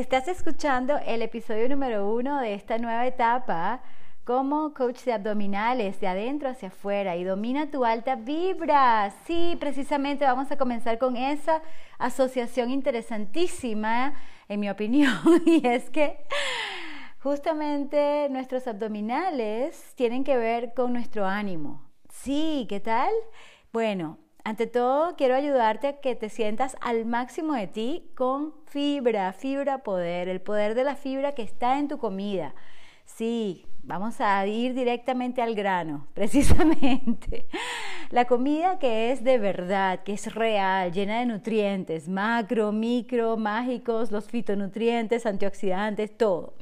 Estás escuchando el episodio número uno de esta nueva etapa como coach de abdominales, de adentro hacia afuera y domina tu alta vibra. Sí, precisamente vamos a comenzar con esa asociación interesantísima, en mi opinión, y es que justamente nuestros abdominales tienen que ver con nuestro ánimo. Sí, ¿qué tal? Bueno, ante todo, quiero ayudarte a que te sientas al máximo de ti con fibra, fibra poder, el poder de la fibra que está en tu comida. Sí, vamos a ir directamente al grano, precisamente. La comida que es de verdad, que es real, llena de nutrientes, macro, micro, mágicos, los fitonutrientes, antioxidantes, todo.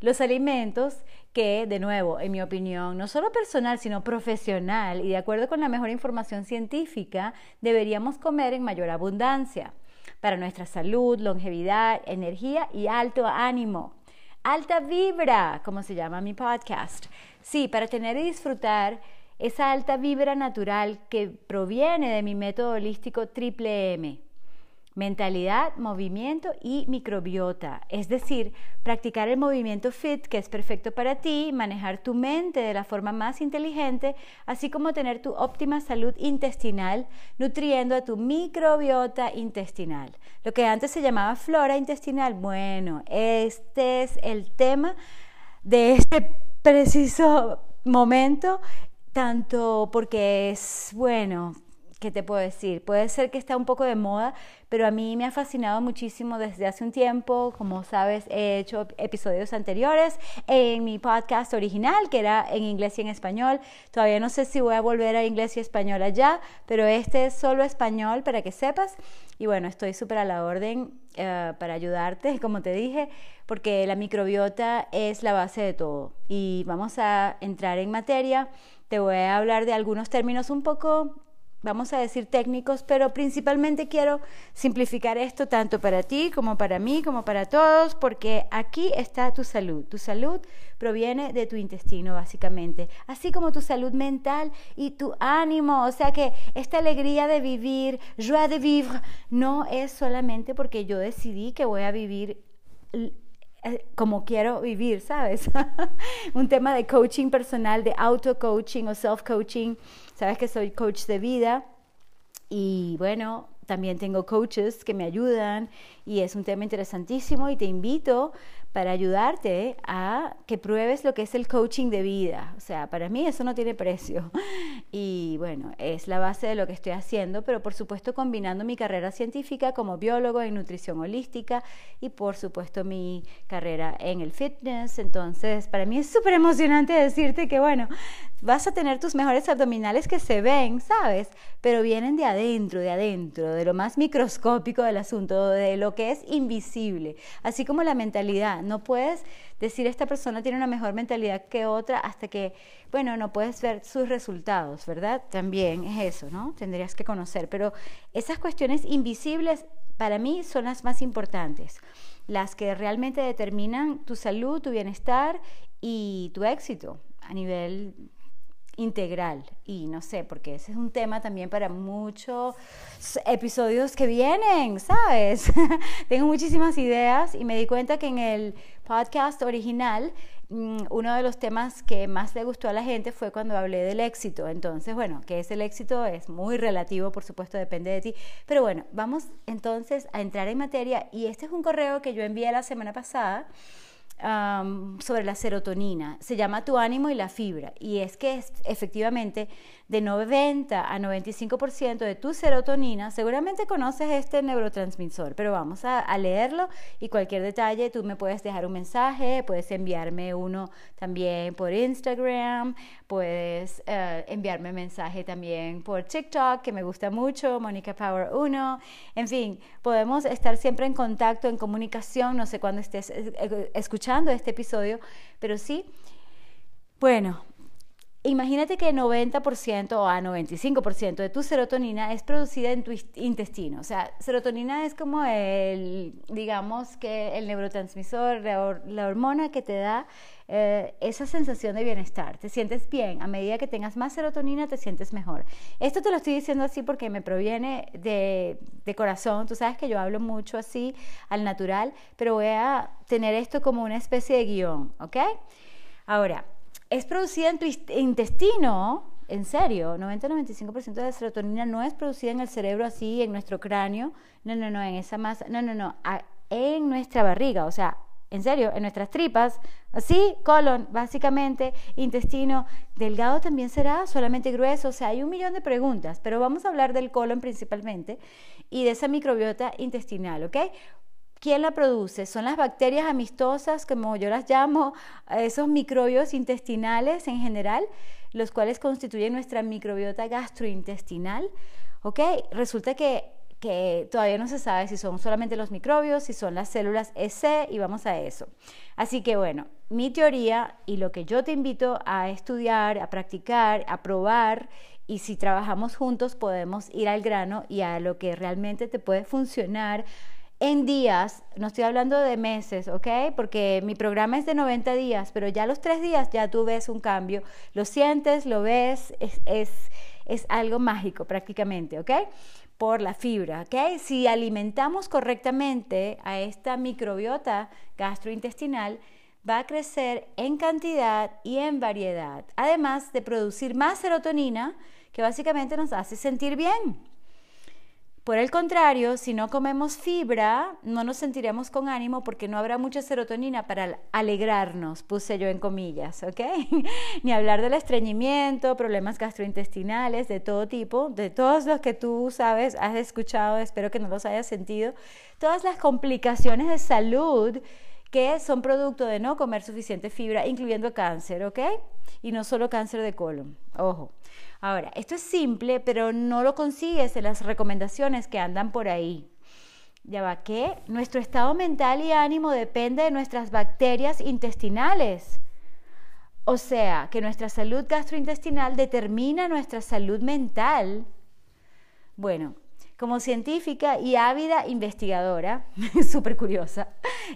Los alimentos que, de nuevo, en mi opinión, no solo personal, sino profesional y de acuerdo con la mejor información científica, deberíamos comer en mayor abundancia para nuestra salud, longevidad, energía y alto ánimo. Alta vibra, como se llama mi podcast. Sí, para tener y disfrutar esa alta vibra natural que proviene de mi método holístico Triple M mentalidad, movimiento y microbiota. Es decir, practicar el movimiento fit que es perfecto para ti, manejar tu mente de la forma más inteligente, así como tener tu óptima salud intestinal, nutriendo a tu microbiota intestinal. Lo que antes se llamaba flora intestinal, bueno, este es el tema de este preciso momento, tanto porque es, bueno, ¿qué te puedo decir? Puede ser que está un poco de moda, pero a mí me ha fascinado muchísimo desde hace un tiempo. Como sabes, he hecho episodios anteriores en mi podcast original, que era en inglés y en español. Todavía no sé si voy a volver a inglés y español allá, pero este es solo español para que sepas. Y bueno, estoy súper a la orden eh, para ayudarte, como te dije, porque la microbiota es la base de todo. Y vamos a entrar en materia. Te voy a hablar de algunos términos un poco vamos a decir técnicos, pero principalmente quiero simplificar esto tanto para ti como para mí, como para todos, porque aquí está tu salud. Tu salud proviene de tu intestino, básicamente, así como tu salud mental y tu ánimo. O sea que esta alegría de vivir, joie de vivre, no es solamente porque yo decidí que voy a vivir como quiero vivir, ¿sabes? Un tema de coaching personal, de auto-coaching o self-coaching. Sabes que soy coach de vida y bueno, también tengo coaches que me ayudan y es un tema interesantísimo y te invito para ayudarte a que pruebes lo que es el coaching de vida. O sea, para mí eso no tiene precio. Y bueno, es la base de lo que estoy haciendo, pero por supuesto combinando mi carrera científica como biólogo en nutrición holística y por supuesto mi carrera en el fitness. Entonces, para mí es súper emocionante decirte que bueno, vas a tener tus mejores abdominales que se ven, ¿sabes? Pero vienen de adentro, de adentro, de lo más microscópico del asunto, de lo que es invisible, así como la mentalidad. No puedes decir esta persona tiene una mejor mentalidad que otra hasta que, bueno, no puedes ver sus resultados, ¿verdad? También es eso, ¿no? Tendrías que conocer. Pero esas cuestiones invisibles para mí son las más importantes, las que realmente determinan tu salud, tu bienestar y tu éxito a nivel integral y no sé, porque ese es un tema también para muchos episodios que vienen, ¿sabes? Tengo muchísimas ideas y me di cuenta que en el podcast original mm, uno de los temas que más le gustó a la gente fue cuando hablé del éxito. Entonces, bueno, que es el éxito es muy relativo, por supuesto, depende de ti. Pero bueno, vamos entonces a entrar en materia y este es un correo que yo envié la semana pasada sobre la serotonina. Se llama Tu ánimo y la fibra. Y es que es, efectivamente de 90 a 95% de tu serotonina, seguramente conoces este neurotransmisor, pero vamos a, leerlo y cualquier detalle tú me puedes dejar un mensaje, puedes enviarme uno también por Instagram, puedes eh, enviarme mensaje también por TikTok, que me gusta mucho, Mónica Power 1, en fin, podemos estar siempre en contacto, en comunicación, no sé cuándo estés escuchando este episodio, pero sí. Bueno, Imagínate que 90% o a 95% de tu serotonina es producida en tu intestino. O sea, serotonina es como el, digamos que el neurotransmisor, la, hormona que te da eh, esa sensación de bienestar. Te sientes bien. A medida que tengas más serotonina, te sientes mejor. Esto te lo estoy diciendo así porque me proviene de, de corazón. Tú sabes que yo hablo mucho así al natural, pero voy a tener esto como una especie de guion, ¿ok? Ahora, es producida en tu intestino, en serio, 90-95% de la serotonina no es producida en el cerebro así, en nuestro cráneo, no, no, no, en esa masa, no, no, no, en nuestra barriga, o sea, en serio, en nuestras tripas, así, colon, básicamente, intestino, delgado también será, solamente grueso, o sea, hay un millón de preguntas, pero vamos a hablar del colon principalmente y de esa microbiota intestinal, ¿ok? ¿Quién la produce? Son las bacterias amistosas, como yo las llamo, esos microbios intestinales en general, los cuales constituyen nuestra microbiota gastrointestinal. ¿Ok? Resulta que, que todavía no se sabe si son solamente los microbios, si son las células EC, y vamos a eso. Así que bueno, mi teoría y lo que yo te invito a estudiar, a practicar, a probar, y si trabajamos juntos podemos ir al grano y a lo que realmente te puede funcionar en días, no estoy hablando de meses, ¿ok? Porque mi programa es de 90 días, pero ya los tres días ya tú ves un cambio, lo sientes, lo ves, es, es, algo mágico prácticamente, ¿ok? Por la fibra, ¿ok? Si alimentamos correctamente a esta microbiota gastrointestinal, va a crecer en cantidad y en variedad, además de producir más serotonina, que básicamente nos hace sentir bien. Por el contrario, si no comemos fibra, no nos sentiremos con ánimo porque no habrá mucha serotonina para alegrarnos, puse yo en comillas, ¿ok? Ni hablar del estreñimiento, problemas gastrointestinales de todo tipo, de todos los que tú sabes, has escuchado, espero que no los hayas sentido, todas las complicaciones de salud que son producto de no comer suficiente fibra, incluyendo cáncer, ¿ok? Y no solo cáncer de colon, ojo. Ahora, esto es simple, pero no lo consigues en las recomendaciones que andan por ahí. Ya va, que nuestro estado mental y ánimo depende de nuestras bacterias intestinales. O sea, que nuestra salud gastrointestinal determina nuestra salud mental. Bueno, como científica y ávida investigadora, súper curiosa,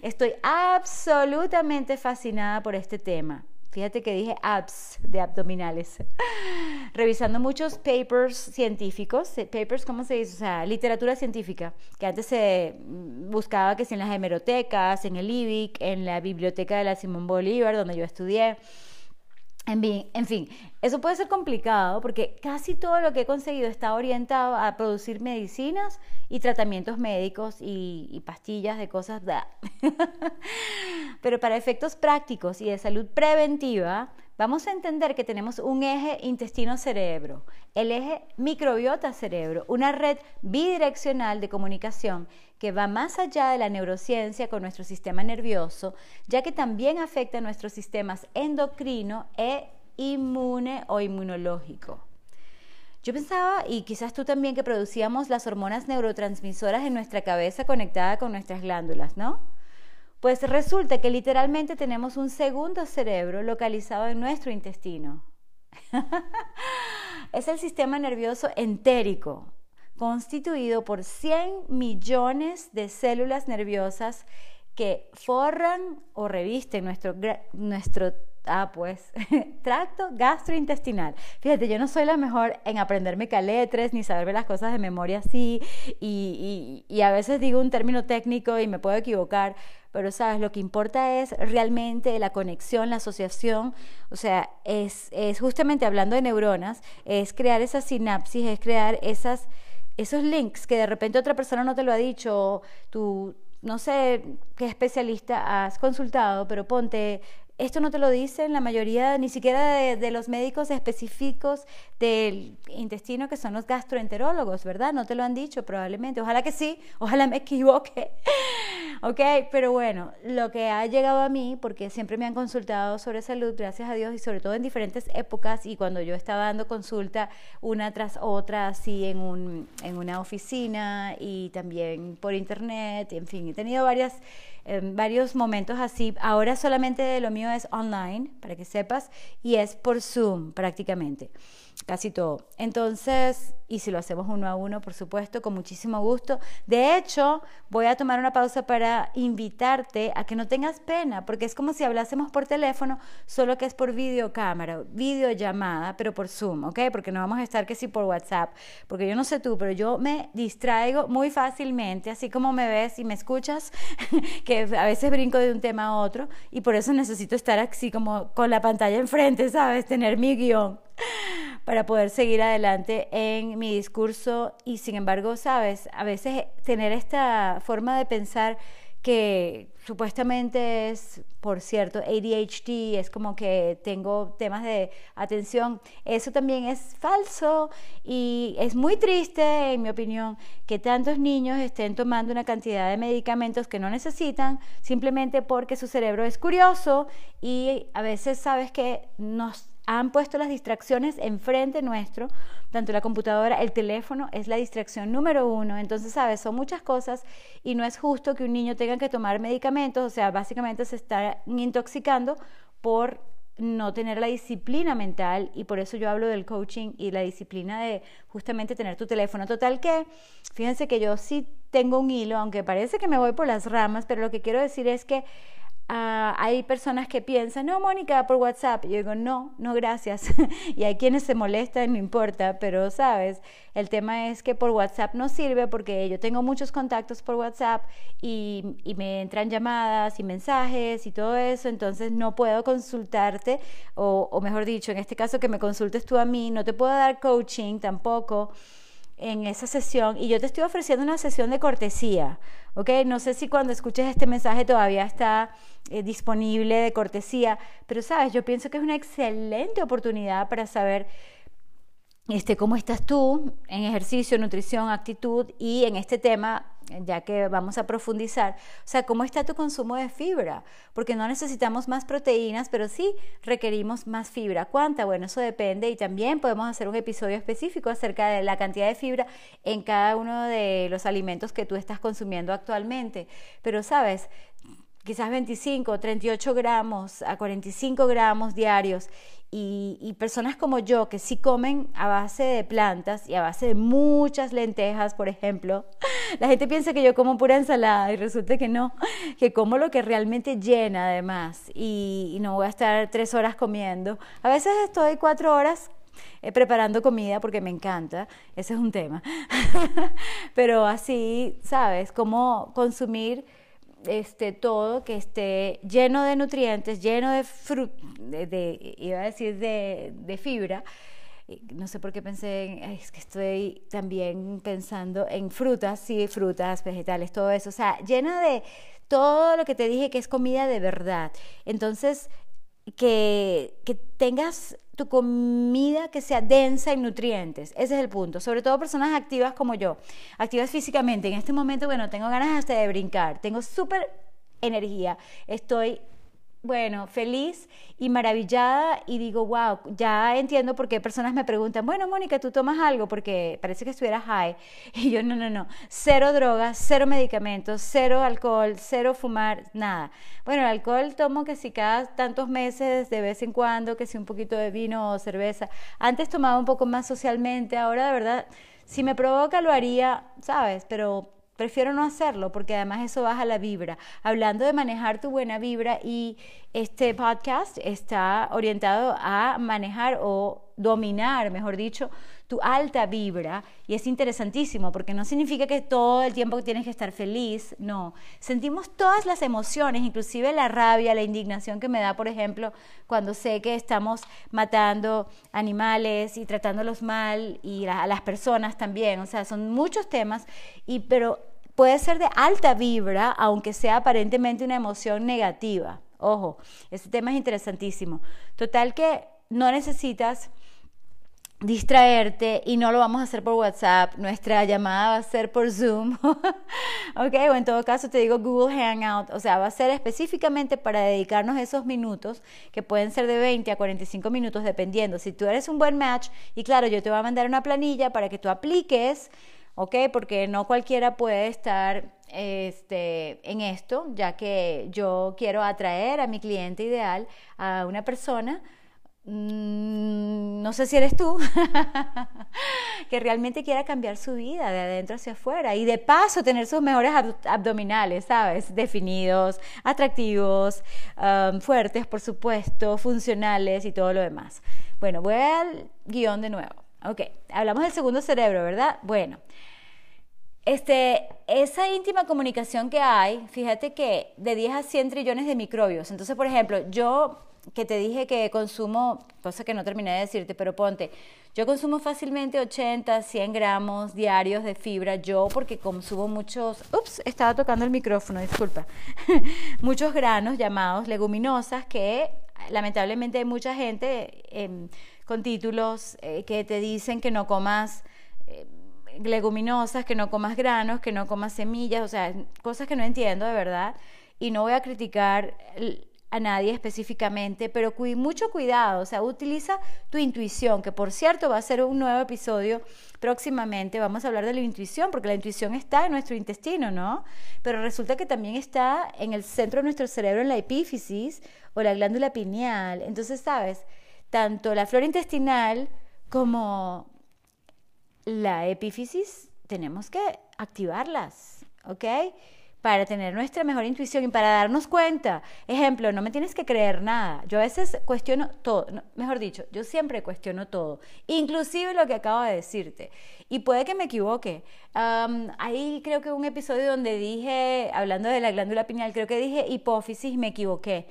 estoy absolutamente fascinada por este tema. Fíjate que dije abs de abdominales. Revisando muchos papers científicos, eh, papers, ¿cómo se dice? O sea, literatura científica, que antes se buscaba que si en las hemerotecas, en el IBIC, en la biblioteca de la Simón Bolívar, donde yo estudié. En fin, eso puede ser complicado porque casi todo lo que he conseguido está orientado a producir medicinas y tratamientos médicos y, pastillas de cosas. Pero para efectos prácticos y de salud preventiva, vamos a entender que tenemos un eje intestino-cerebro, el eje microbiota-cerebro, una red bidireccional de comunicación que va más allá de la neurociencia con nuestro sistema nervioso, ya que también afecta a nuestros sistemas endocrino e inmune o inmunológico. Yo pensaba, y quizás tú también, que producíamos las hormonas neurotransmisoras en nuestra cabeza conectada con nuestras glándulas, ¿no? Pues resulta que literalmente tenemos un segundo cerebro localizado en nuestro intestino. es el sistema nervioso entérico, constituido por 100 millones de células nerviosas que forran o revisten nuestro, nuestro ah, pues, tracto gastrointestinal. Fíjate, yo no soy la mejor en aprenderme caletres ni saberme las cosas de memoria así y, y, y a veces digo un término técnico y me puedo equivocar, pero sabes, lo que importa es realmente la conexión, la asociación, o sea, es, es justamente hablando de neuronas, es crear esas sinapsis, es crear esas esos links que de repente otra persona no te lo ha dicho, tú, no sé qué especialista has consultado, pero ponte, esto no te lo dicen la mayoría, ni siquiera de, los médicos específicos del intestino, que son los gastroenterólogos, ¿verdad? No te lo han dicho probablemente. Ojalá que sí, ojalá me equivoque. ok, pero bueno, lo que ha llegado a mí, porque siempre me han consultado sobre salud, gracias a Dios, y sobre todo en diferentes épocas, y cuando yo estaba dando consulta una tras otra, así en, un, en una oficina y también por internet, en fin, he tenido varias, varios momentos así. Ahora solamente lo mío es online, para que sepas, y es por Zoom prácticamente casi todo. Entonces, y si lo hacemos uno a uno, por supuesto, con muchísimo gusto. De hecho, voy a tomar una pausa para invitarte a que no tengas pena, porque es como si hablásemos por teléfono, solo que es por videocámara, videollamada, pero por Zoom, ¿ok? Porque no vamos a estar que si por WhatsApp, porque yo no sé tú, pero yo me distraigo muy fácilmente, así como me ves y me escuchas, que a veces brinco de un tema a otro, y por eso necesito estar así como con la pantalla enfrente, ¿sabes? Tener mi guion para poder seguir adelante en mi discurso y sin embargo, sabes, a veces tener esta forma de pensar que supuestamente es, por cierto, ADHD, es como que tengo temas de atención, eso también es falso y es muy triste, en mi opinión, que tantos niños estén tomando una cantidad de medicamentos que no necesitan simplemente porque su cerebro es curioso y a veces sabes que nos han puesto las distracciones enfrente nuestro, tanto la computadora, el teléfono es la distracción número uno. Entonces, sabes, son muchas cosas y no es justo que un niño tenga que tomar medicamentos, o sea, básicamente se está intoxicando por no tener la disciplina mental y por eso yo hablo del coaching y la disciplina de justamente tener tu teléfono. Total que, fíjense que yo sí tengo un hilo, aunque parece que me voy por las ramas, pero lo que quiero decir es que Ah, hay personas que piensan, no, Mónica, por WhatsApp. Y yo digo, no, no, gracias. y hay quienes se molestan, no importa, pero sabes, el tema es que por WhatsApp no sirve porque yo tengo muchos contactos por WhatsApp y, me entran llamadas y mensajes y todo eso, entonces no puedo consultarte, o, o mejor dicho, en este caso que me consultes tú a mí, no te puedo dar coaching tampoco en esa sesión y yo te estoy ofreciendo una sesión de cortesía, ¿ok? No sé si cuando escuches este mensaje todavía está eh, disponible de cortesía, pero sabes, yo pienso que es una excelente oportunidad para saber este, cómo estás tú en ejercicio, nutrición, actitud y en este tema ya que vamos a profundizar, o sea, cómo está tu consumo de fibra, porque no necesitamos más proteínas, pero sí requerimos más fibra. ¿Cuánta? Bueno, eso depende y también podemos hacer un episodio específico acerca de la cantidad de fibra en cada uno de los alimentos que tú estás consumiendo actualmente. Pero, ¿sabes? Quizás 25, 38 gramos a 45 gramos diarios y, personas como yo que sí comen a base de plantas y a base de muchas lentejas, por ejemplo, la gente piensa que yo como pura ensalada y resulta que no, que como lo que realmente llena además y, y no voy a estar tres horas comiendo. A veces estoy cuatro horas eh, preparando comida porque me encanta, ese es un tema. Pero así, ¿sabes? Cómo consumir este, todo que esté lleno de nutrientes, lleno de, de, iba a decir de, de, fibra. No sé por qué pensé, en, es que estoy también pensando en frutas, sí, frutas, vegetales, todo eso. O sea, llena de todo lo que te dije que es comida de verdad. Entonces, que, que tengas tu comida que sea densa en nutrientes. Ese es el punto. Sobre todo personas activas como yo, activas físicamente. En este momento, bueno, tengo ganas hasta de brincar, tengo súper energía, estoy bueno, feliz y maravillada y digo, wow, ya entiendo por qué personas me preguntan, bueno, Mónica, ¿tú tomas algo? Porque parece que estuvieras high. Y yo, no, no, no, cero drogas, cero medicamentos, cero alcohol, cero fumar, nada. Bueno, el alcohol tomo que si cada tantos meses, de vez en cuando, que si un poquito de vino o cerveza. Antes tomaba un poco más socialmente, ahora de verdad, si me provoca lo haría, ¿sabes? Pero Prefiero no hacerlo porque además eso baja la vibra. Hablando de manejar tu buena vibra y este podcast está orientado a manejar o dominar, mejor dicho, tu alta vibra y es interesantísimo porque no significa que todo el tiempo tienes que estar feliz, no. Sentimos todas las emociones, inclusive la rabia, la indignación que me da, por ejemplo, cuando sé que estamos matando animales y tratándolos mal y a las personas también, o sea, son muchos temas y pero puede ser de alta vibra, aunque sea aparentemente una emoción negativa. Ojo, este tema es interesantísimo. Total que no necesitas distraerte y no lo vamos a hacer por WhatsApp, nuestra llamada va a ser por Zoom, ok, o en todo caso te digo Google Hangout, o sea, va a ser específicamente para dedicarnos esos minutos que pueden ser de 20 a 45 minutos dependiendo, si tú eres un buen match y claro, yo te voy a mandar una planilla para que tú apliques, ok, porque no cualquiera puede estar este, en esto, ya que yo quiero atraer a mi cliente ideal, a una persona Mm, no sé si eres tú, que realmente quiera cambiar su vida de adentro hacia afuera y de paso tener sus mejores abdominales, ¿sabes? Definidos, atractivos, um, fuertes, por supuesto, funcionales y todo lo demás. Bueno, voy al guion de nuevo. Ok, hablamos del segundo cerebro, ¿verdad? Bueno, este, esa íntima comunicación que hay, fíjate que de 10 a 100 trillones de microbios. Entonces, por ejemplo, yo que te dije que consumo, cosa que no terminé de decirte, pero ponte, yo consumo fácilmente 80, 100 gramos diarios de fibra, yo porque consumo muchos, ups, estaba tocando el micrófono, disculpa, muchos granos llamados leguminosas que lamentablemente hay mucha gente em, con títulos eh, que te dicen que no comas... Eh, leguminosas, que no comas granos, que no comas semillas, o sea, cosas que no entiendo de verdad. Y no voy a criticar a nadie específicamente, pero mucho cuidado, o sea, utiliza tu intuición, que por cierto va a ser un nuevo episodio próximamente, vamos a hablar de la intuición, porque la intuición está en nuestro intestino, ¿no? Pero resulta que también está en el centro de nuestro cerebro, en la epífisis o la glándula pineal. Entonces, ¿sabes? Tanto la flora intestinal como la epífisis tenemos que activarlas, ¿ok? para tener nuestra mejor intuición y para darnos cuenta. Ejemplo, no me tienes que creer nada. Yo a veces cuestiono todo, mejor dicho, yo siempre cuestiono todo, inclusive lo que acabo de decirte. Y puede que me equivoque. ahí creo que un episodio donde dije, hablando de la glándula pineal, creo que dije hipófisis me equivoqué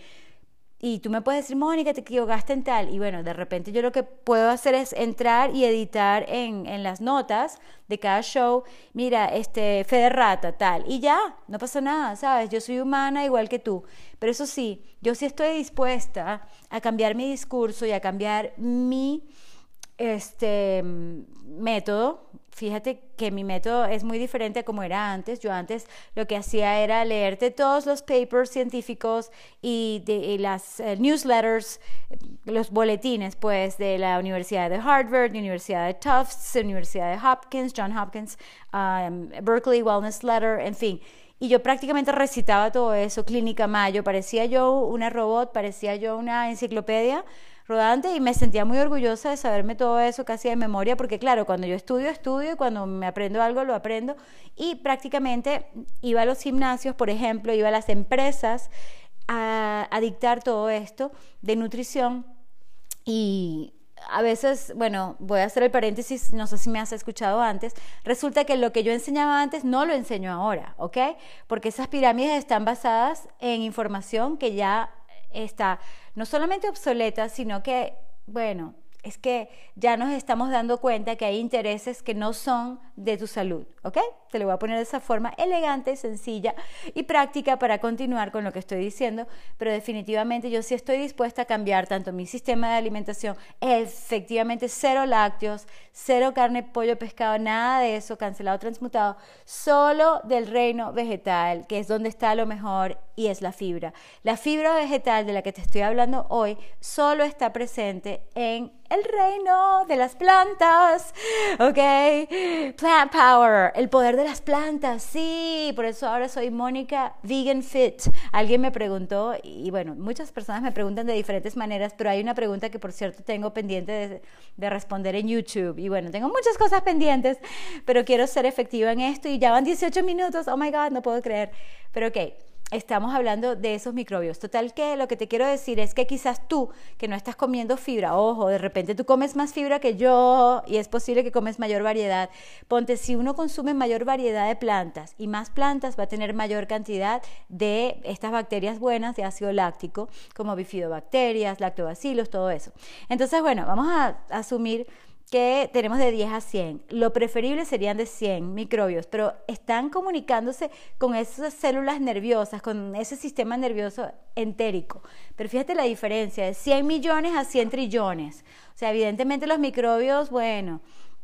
y tú me puedes decir, Mónica, te equivocaste en tal. Y bueno, de repente yo lo que puedo hacer es entrar y editar en, en las notas de cada show, mira, este, fe de rata, tal. Y ya, no pasa nada, ¿sabes? Yo soy humana igual que tú. Pero eso sí, yo sí estoy dispuesta a cambiar mi discurso y a cambiar mi este, método fíjate que mi método es muy diferente a como era antes. Yo antes lo que hacía era leerte todos los papers científicos y, de, las eh, newsletters, los boletines, pues, de la Universidad de Harvard, Universidad de Tufts, Universidad de Hopkins, John Hopkins, um, Berkeley Wellness Letter, en fin. Y yo prácticamente recitaba todo eso, Clínica Mayo, parecía yo una robot, parecía yo una enciclopedia rodante y me sentía muy orgullosa de saberme todo eso casi de memoria, porque claro, cuando yo estudio, estudio y cuando me aprendo algo, lo aprendo. Y prácticamente iba a los gimnasios, por ejemplo, iba a las empresas a, dictar todo esto de nutrición y a veces, bueno, voy a hacer el paréntesis, no sé si me has escuchado antes, resulta que lo que yo enseñaba antes no lo enseño ahora, ¿ok? Porque esas pirámides están basadas en información que ya está no solamente obsoleta, sino que, bueno, es que ya nos estamos dando cuenta que hay intereses que no son de tu salud, ¿ok? Te lo voy a poner de esa forma elegante, sencilla y práctica para continuar con lo que estoy diciendo, pero definitivamente yo sí estoy dispuesta a cambiar tanto mi sistema de alimentación, efectivamente cero lácteos, cero carne, pollo, pescado, nada de eso, cancelado, transmutado, solo del reino vegetal, que es donde está lo mejor y es la fibra. La fibra vegetal de la que te estoy hablando hoy solo está presente en el reino de las plantas, ¿ok? Plant Power, el poder de las plantas, sí, por eso ahora soy Mónica Vegan Fit. Alguien me preguntó, y bueno, muchas personas me preguntan de diferentes maneras, pero hay una pregunta que por cierto tengo pendiente de, de responder en YouTube. Y bueno, tengo muchas cosas pendientes, pero quiero ser efectiva en esto y ya van 18 minutos, oh my God, no puedo creer. Pero ok estamos hablando de esos microbios. Total que lo que te quiero decir es que quizás tú, que no estás comiendo fibra, ojo, de repente tú comes más fibra que yo y es posible que comes mayor variedad. Ponte, si uno consume mayor variedad de plantas y más plantas va a tener mayor cantidad de estas bacterias buenas de ácido láctico, como bifidobacterias, lactobacilos, todo eso. Entonces, bueno, vamos a asumir que tenemos de 10 a 100. Lo preferible serían de 100 microbios, pero están comunicándose con esas células nerviosas, con ese sistema nervioso entérico. Pero fíjate la diferencia, de 100 millones a 100 trillones. O sea, evidentemente los microbios, bueno,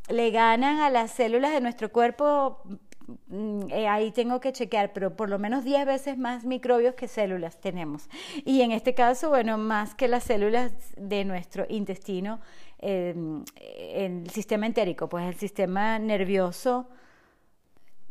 le ganan a las células de nuestro cuerpo eh, ahí tengo que chequear, pero por lo menos 10 veces más microbios que células tenemos. Y en este caso, bueno, más que las células de nuestro intestino, eh, el sistema entérico, pues el sistema nervioso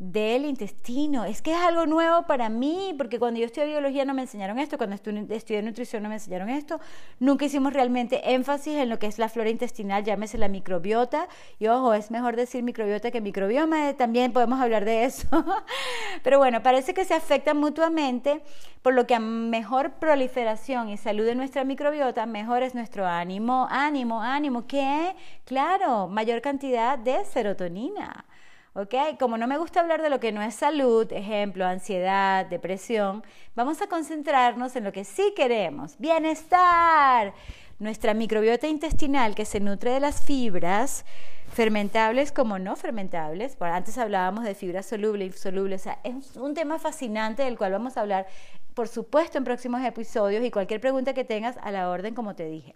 del intestino. Es que es algo nuevo para mí, porque cuando yo estudié biología no me enseñaron esto, cuando estudié nutrición no me enseñaron esto. Nunca hicimos realmente énfasis en lo que es la flora intestinal, llámese la microbiota. Y ojo, es mejor decir microbiota que microbioma, también podemos hablar de eso. Pero bueno, parece que se afectan mutuamente, por lo que a mejor proliferación y salud de nuestra microbiota, mejor es nuestro ánimo, ánimo, ánimo. ¿Qué? Claro, mayor cantidad de serotonina. ¿Ok? Como no me gusta hablar de lo que no es salud, ejemplo, ansiedad, depresión, vamos a concentrarnos en lo que sí queremos, bienestar. Nuestra microbiota intestinal que se nutre de las fibras, fermentables como no fermentables, por antes hablábamos de fibras solubles, insolubles, o sea, es un tema fascinante del cual vamos a hablar, por supuesto, en próximos episodios y cualquier pregunta que tengas a la orden, como te dije.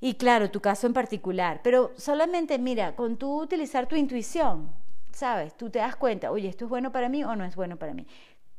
Y claro, tu caso en particular, pero solamente mira, con tú utilizar tu intuición, ¿sabes? Tú te das cuenta, oye, ¿esto es bueno para mí o no es bueno para mí?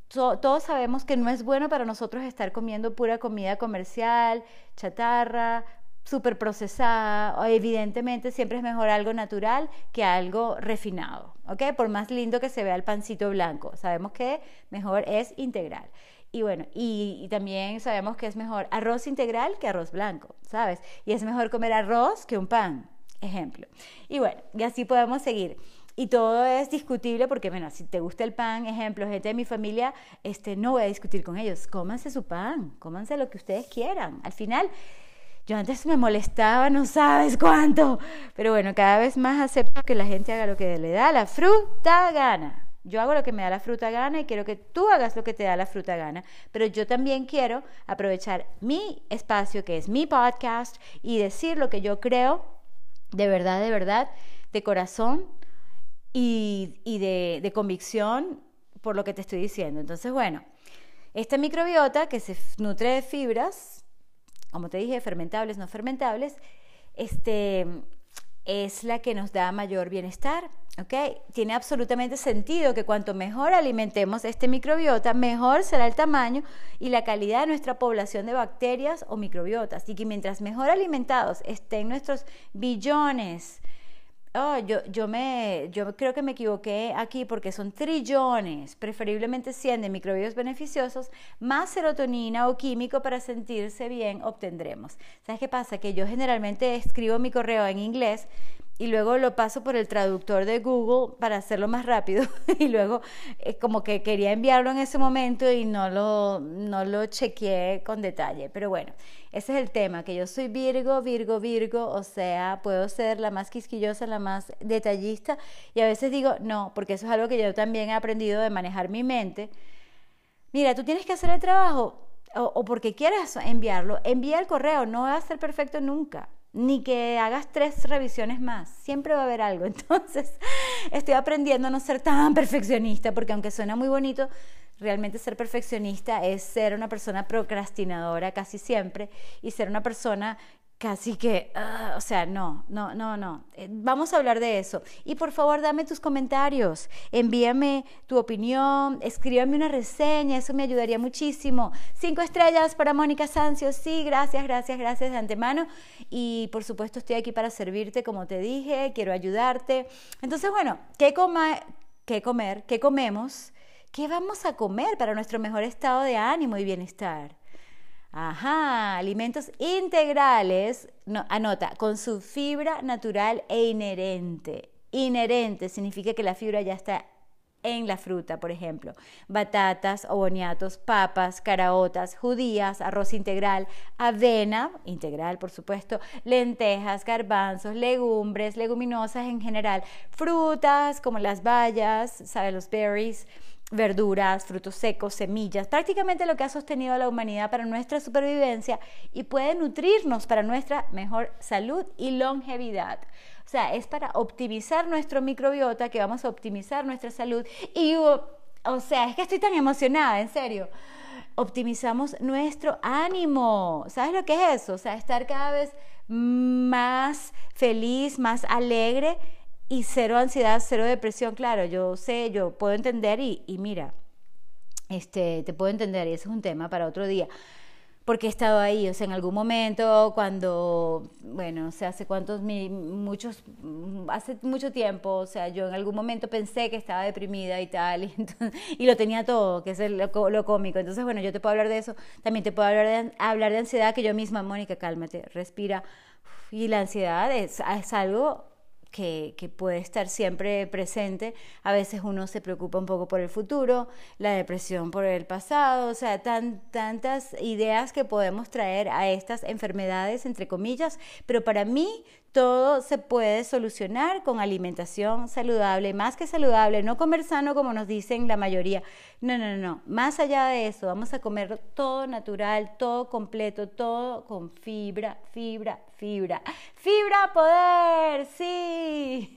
todos sabemos que no es bueno para nosotros estar comiendo pura comida comercial, chatarra, súper procesada. Evidentemente siempre es mejor algo natural que algo refinado, ¿ok? Por más lindo que se vea el pancito blanco, sabemos que mejor es integral. Y bueno, y, también sabemos que es mejor arroz integral que arroz blanco, ¿sabes? Y es mejor comer arroz que un pan, ejemplo. Y bueno, y así podemos seguir. Y todo es discutible porque, bueno, si te gusta el pan, ejemplo, gente de mi familia, este, no voy a discutir con ellos. Cómanse su pan, cómanse lo que ustedes quieran. Al final, yo antes me molestaba, no sabes cuánto. Pero bueno, cada vez más acepto que la gente haga lo que le da la fruta gana. Yo hago lo que me da la fruta gana y quiero que tú hagas lo que te da la fruta gana. Pero yo también quiero aprovechar mi espacio, que es mi podcast, y decir lo que yo creo de verdad, de verdad, de corazón y, de, convicción por lo que te estoy diciendo. Entonces, bueno, esta microbiota que se nutre de fibras, como te dije, fermentables, no fermentables, este, es la que nos da mayor bienestar. ¿ok? Tiene absolutamente sentido que cuanto mejor alimentemos este microbiota, mejor será el tamaño y la calidad de nuestra población de bacterias o microbiotas. Y que mientras mejor alimentados estén nuestros billones yo, yo, me, yo creo que me equivoqué aquí porque son trillones, preferiblemente 100 de microbios beneficiosos, más serotonina o químico para sentirse bien obtendremos. ¿Sabes qué pasa? Que yo generalmente escribo mi correo en inglés y luego lo paso por el traductor de Google para hacerlo más rápido y luego eh, como que quería enviarlo en ese momento y no lo, no lo chequeé con detalle. Pero bueno, ese es el tema, que yo soy Virgo, Virgo, Virgo, o sea, puedo ser la más quisquillosa, la más detallista y a veces digo, no, porque eso es algo que yo también he aprendido de manejar mi mente. Mira, tú tienes que hacer el trabajo o, o porque quieras enviarlo, envía el correo, no va a ser perfecto nunca ni que hagas tres revisiones más, siempre va a haber algo. Entonces, estoy aprendiendo a no ser tan perfeccionista, porque aunque suena muy bonito, realmente ser perfeccionista es ser una persona procrastinadora casi siempre y ser una persona casi que, ah, o sea, no, no, no, no. Eh, vamos a hablar de eso. Y por favor, dame tus comentarios, envíame tu opinión, escríbame una reseña, eso me ayudaría muchísimo. Cinco estrellas para Mónica Sancio, sí, gracias, gracias, gracias de antemano. Y por supuesto estoy aquí para servirte, como te dije, quiero ayudarte. Entonces, bueno, ¿qué, coma, qué comer? ¿Qué comemos? ¿Qué vamos a comer para nuestro mejor estado de ánimo y bienestar? Ajá, alimentos integrales, anota, con su fibra natural e inherente. Inherente significa que la fibra ya está en la fruta, por ejemplo. Batatas boniatos, papas, caraotas, judías, arroz integral, avena, integral por supuesto, lentejas, garbanzos, legumbres, leguminosas en general, frutas como las bayas, ¿sabes? Los berries, verduras, frutos secos, semillas, prácticamente lo que ha sostenido a la humanidad para nuestra supervivencia y puede nutrirnos para nuestra mejor salud y longevidad. O sea, es para optimizar nuestro microbiota que vamos a optimizar nuestra salud y, o sea, es que estoy tan emocionada, en serio optimizamos nuestro ánimo. ¿Sabes lo que es eso? O sea, estar cada vez más feliz, más alegre y cero ansiedad, cero depresión. Claro, yo sé, yo puedo entender y, y mira, este, te puedo entender y ese es un tema para otro día porque he estado ahí, o sea, en algún momento cuando, bueno, o sea, hace cuántos, muchos, hace mucho tiempo, o sea, yo en algún momento pensé que estaba deprimida y tal, y, lo tenía todo, que es lo, lo, cómico. Entonces, bueno, yo te puedo hablar de eso, también te puedo hablar de, hablar de ansiedad, que yo misma, Mónica, cálmate, respira. Y la ansiedad es, es algo que, puede estar siempre presente. A veces uno se preocupa un poco por el futuro, la depresión por el pasado, o sea, tan, tantas ideas que podemos traer a estas enfermedades, entre comillas, pero para mí todo se puede solucionar con alimentación saludable, más que saludable, no comer sano como nos dicen la mayoría. No, no, no, más allá de eso, vamos a comer todo natural, todo completo, todo con fibra, fibra, fibra. Fibra poder, sí.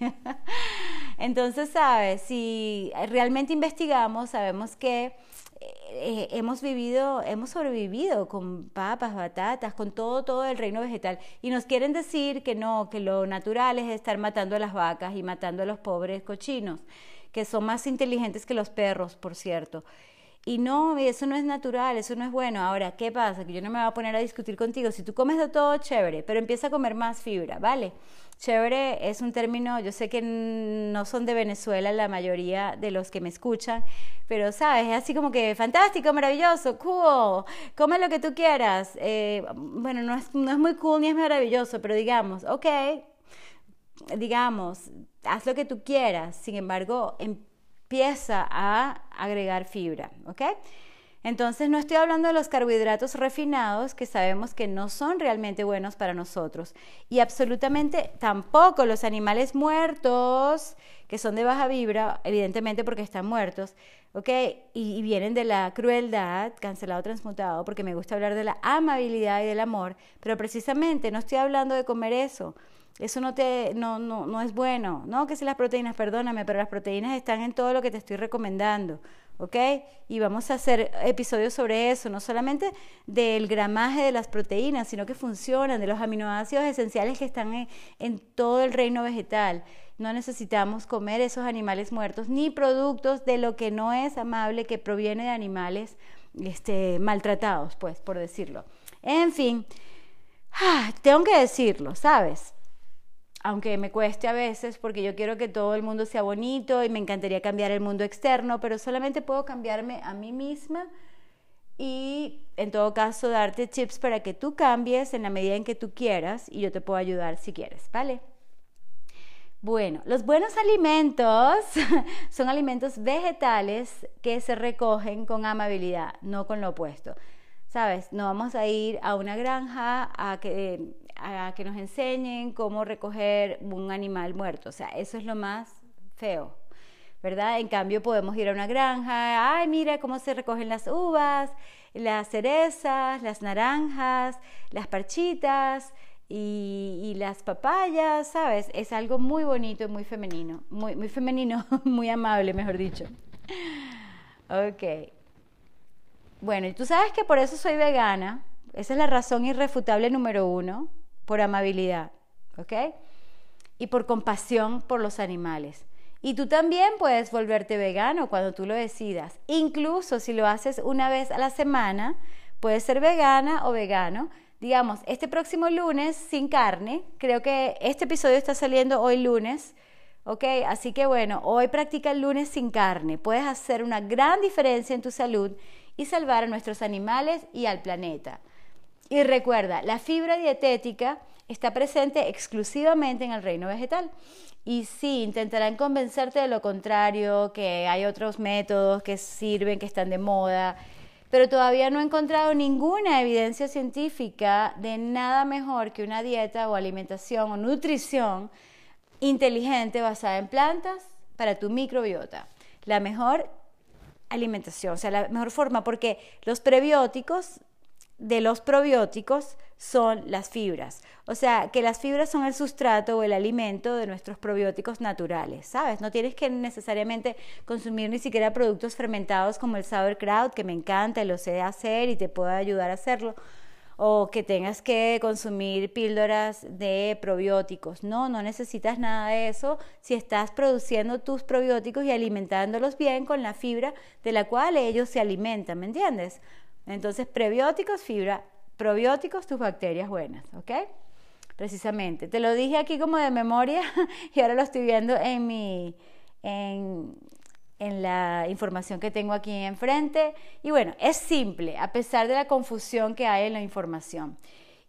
Entonces, sabes, si realmente investigamos, sabemos que eh, hemos vivido, hemos sobrevivido con papas, batatas, con todo, todo el reino vegetal. Y nos quieren decir que no, que lo natural es estar matando a las vacas y matando a los pobres cochinos, que son más inteligentes que los perros, por cierto. Y no, eso no es natural, eso no es bueno. Ahora, ¿qué pasa? Que yo no me voy a poner a discutir contigo. Si tú comes de todo, chévere, pero empieza a comer más fibra, ¿vale? Chévere es un término, yo sé que no son de Venezuela la mayoría de los que me escuchan, pero sabes, es así como que fantástico, maravilloso, cool, come lo que tú quieras. Eh, bueno, no es, no es muy cool ni es maravilloso, pero digamos, ok, digamos, haz lo que tú quieras, sin embargo, empieza a agregar fibra, ¿ok? Entonces no estoy hablando de los carbohidratos refinados que sabemos que no son realmente buenos para nosotros y absolutamente tampoco los animales muertos que son de baja vibra, evidentemente porque están muertos, ¿ok? Y, y, vienen de la crueldad, cancelado, transmutado, porque me gusta hablar de la amabilidad y del amor, pero precisamente no estoy hablando de comer eso. Eso no, te, no, no, no es bueno. No que si las proteínas, perdóname, pero las proteínas están en todo lo que te estoy recomendando. ¿Ok? Y vamos a hacer episodios sobre eso, no solamente del gramaje de las proteínas, sino que funcionan, de los aminoácidos esenciales que están en, todo el reino vegetal. No necesitamos comer esos animales muertos, ni productos de lo que no es amable, que proviene de animales este, maltratados, pues, por decirlo. En fin, ah, tengo que decirlo, ¿sabes? Aunque me cueste a veces porque yo quiero que todo el mundo sea bonito y me encantaría cambiar el mundo externo, pero solamente puedo cambiarme a mí misma y en todo caso darte tips para que tú cambies en la medida en que tú quieras y yo te puedo ayudar si quieres, ¿vale? Bueno, los buenos alimentos son alimentos vegetales que se recogen con amabilidad, no con lo opuesto. ¿Sabes? No vamos a ir a una granja a que a que nos enseñen cómo recoger un animal muerto. O sea, eso es lo más feo, ¿verdad? En cambio, podemos ir a una granja, ay, mira cómo se recogen las uvas, las cerezas, las naranjas, las parchitas y, las papayas, ¿sabes? Es algo muy bonito y muy femenino, muy, muy femenino, muy amable, mejor dicho. Ok. Bueno, y tú sabes que por eso soy vegana. Esa es la razón irrefutable número uno por amabilidad, ¿ok? Y por compasión por los animales. Y tú también puedes volverte vegano cuando tú lo decidas. Incluso si lo haces una vez a la semana, puedes ser vegana o vegano. Digamos, este próximo lunes sin carne, creo que este episodio está saliendo hoy lunes, ¿ok? Así que bueno, hoy practica el lunes sin carne. Puedes hacer una gran diferencia en tu salud y salvar a nuestros animales y al planeta. Y recuerda, la fibra dietética está presente exclusivamente en el reino vegetal. Y sí, intentarán convencerte de lo contrario, que hay otros métodos que sirven, que están de moda, pero todavía no he encontrado ninguna evidencia científica de nada mejor que una dieta o alimentación o nutrición inteligente basada en plantas para tu microbiota. La mejor alimentación, o sea, la mejor forma, porque los prebióticos de los probióticos son las fibras. O sea, que las fibras son el sustrato o el alimento de nuestros probióticos naturales, ¿sabes? No tienes que necesariamente consumir ni siquiera productos fermentados como el sauerkraut, que me encanta y lo sé hacer y te puedo ayudar a hacerlo, o que tengas que consumir píldoras de probióticos. No, no necesitas nada de eso si estás produciendo tus probióticos y alimentándolos bien con la fibra de la cual ellos se alimentan, ¿me entiendes? Entonces, prebióticos, fibra, probióticos, tus bacterias buenas, ¿ok? Precisamente. Te lo dije aquí como de memoria y ahora lo estoy viendo en mi, en, en la información que tengo aquí enfrente. Y bueno, es simple, a pesar de la confusión que hay en la información.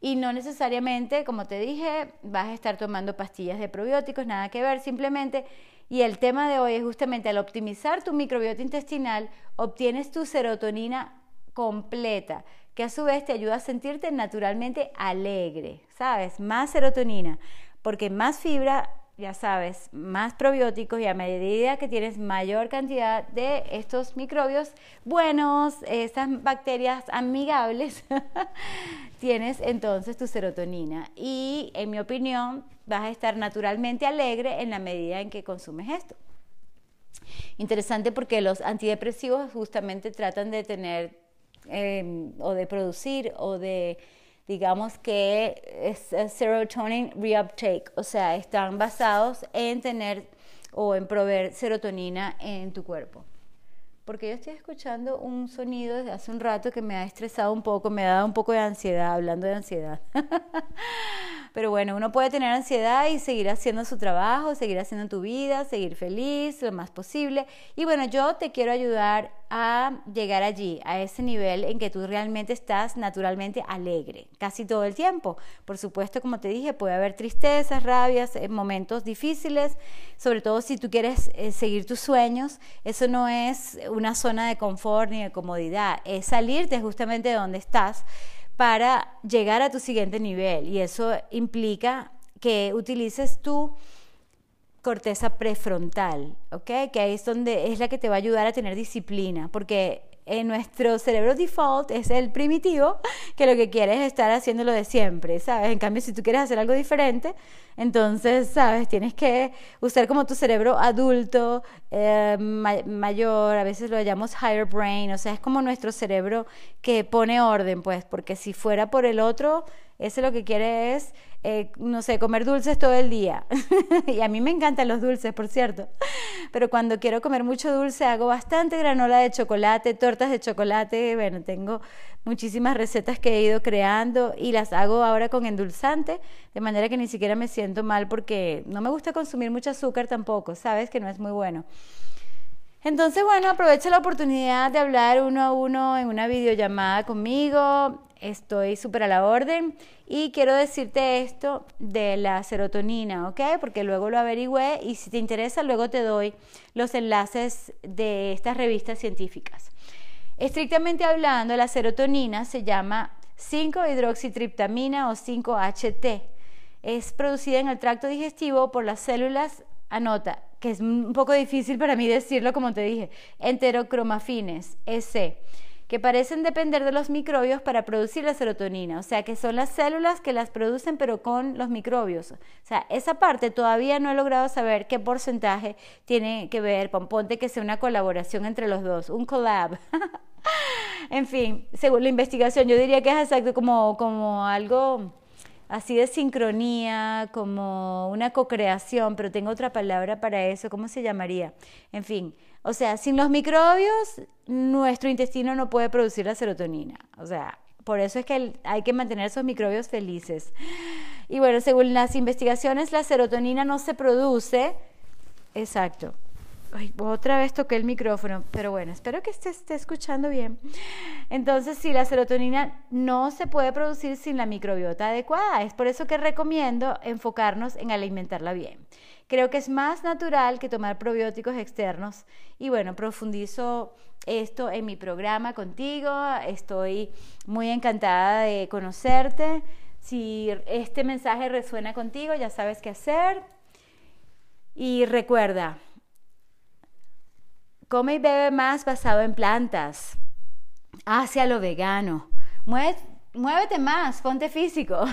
Y no necesariamente, como te dije, vas a estar tomando pastillas de probióticos, nada que ver, simplemente. Y el tema de hoy es justamente al optimizar tu microbiota intestinal, obtienes tu serotonina completa, que a su vez te ayuda a sentirte naturalmente alegre, ¿sabes? Más serotonina, porque más fibra, ya sabes, más probióticos y a medida que tienes mayor cantidad de estos microbios buenos, estas bacterias amigables, tienes entonces tu serotonina. Y en mi opinión, vas a estar naturalmente alegre en la medida en que consumes esto. Interesante porque los antidepresivos justamente tratan de tener Em, o de producir o de, digamos que es serotonin reuptake, o sea, están basados en tener o en proveer serotonina en tu cuerpo. Porque yo estoy escuchando un sonido desde hace un rato que me ha estresado un poco, me ha dado un poco de ansiedad, hablando de ansiedad. Pero bueno, uno puede tener ansiedad y seguir haciendo su trabajo, seguir haciendo tu vida, seguir feliz lo más posible. Y bueno, yo te quiero ayudar a llegar allí, a ese nivel en que tú realmente estás naturalmente alegre, casi todo el tiempo. Por supuesto, como te dije, puede haber tristezas, rabias, eh, momentos difíciles, sobre todo si tú quieres eh, seguir tus sueños. Eso no es una zona de confort ni de comodidad, es salirte justamente de donde estás para llegar a tu siguiente nivel. Y eso implica que utilices tu corteza prefrontal, ¿ok? Que ahí es donde es la que te va a ayudar a tener disciplina, porque en nuestro cerebro default es el primitivo que lo que quiere es estar haciendo lo de siempre, ¿sabes? En cambio, si tú quieres hacer algo diferente, entonces, ¿sabes? Tienes que usar como tu cerebro adulto, eh, mayor, a veces lo llamamos higher brain, o sea, es como nuestro cerebro que pone orden, pues, porque si fuera por el otro, ese lo que quiere es, eh, no sé, comer dulces todo el día. y a mí me encantan los dulces, por cierto. Pero cuando quiero comer mucho dulce, hago bastante granola de chocolate, tortas de chocolate. Bueno, tengo muchísimas recetas que he ido creando y las hago ahora con endulzante, de manera que ni siquiera me siento mal porque no me gusta consumir mucho azúcar tampoco, sabes que no es muy bueno. Entonces, bueno, aprovecho la oportunidad de hablar uno a uno en una videollamada conmigo estoy súper a la orden y quiero decirte esto de la serotonina, ¿ok? Porque luego lo averigüé y si te interesa luego te doy los enlaces de estas revistas científicas. Estrictamente hablando, la serotonina se llama 5-hidroxitriptamina o 5-HT. Es producida en el tracto digestivo por las células, anota, que es un poco difícil para mí decirlo como te dije, enterocromafines, EC que parecen depender de los microbios para producir la serotonina, o sea, que son las células que las producen pero con los microbios. O sea, esa parte todavía no he logrado saber qué porcentaje tiene que ver, ponte que sea una colaboración entre los dos, un collab. en fin, según la investigación, yo diría que es exacto como, como algo así de sincronía, como una co-creación, pero tengo otra palabra para eso, ¿cómo se llamaría? En fin, o sea, sin los microbios, nuestro intestino no puede producir la serotonina. O sea, por eso es que hay que mantener esos microbios felices. Y bueno, según las investigaciones, la serotonina no se produce. Exacto. Ay, otra vez toqué el micrófono, pero bueno, espero que esté, escuchando bien. Entonces, si la serotonina no se puede producir sin la microbiota adecuada, es por eso que recomiendo enfocarnos en alimentarla bien. Creo que es más natural que tomar probióticos externos y bueno, profundizo esto en mi programa contigo. Estoy muy encantada de conocerte. Si este mensaje resuena contigo, ya sabes qué hacer. Y recuerda, come y bebe más basado en plantas, hacia lo vegano, muévete más, ponte físico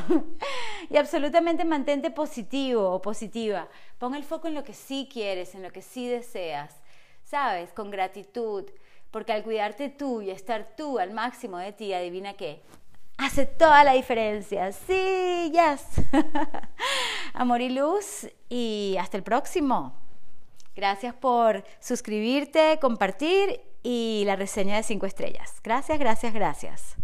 y absolutamente mantente positivo o positiva. Pon el foco en lo que sí quieres, en lo que sí deseas, ¿sabes? Con gratitud, porque al cuidarte tú y estar tú al máximo de ti, adivina qué, hace toda la diferencia. Sí, yes. Amor y luz y hasta el próximo. Gracias por suscribirte, compartir y la reseña de 5 estrellas. Gracias, gracias, gracias.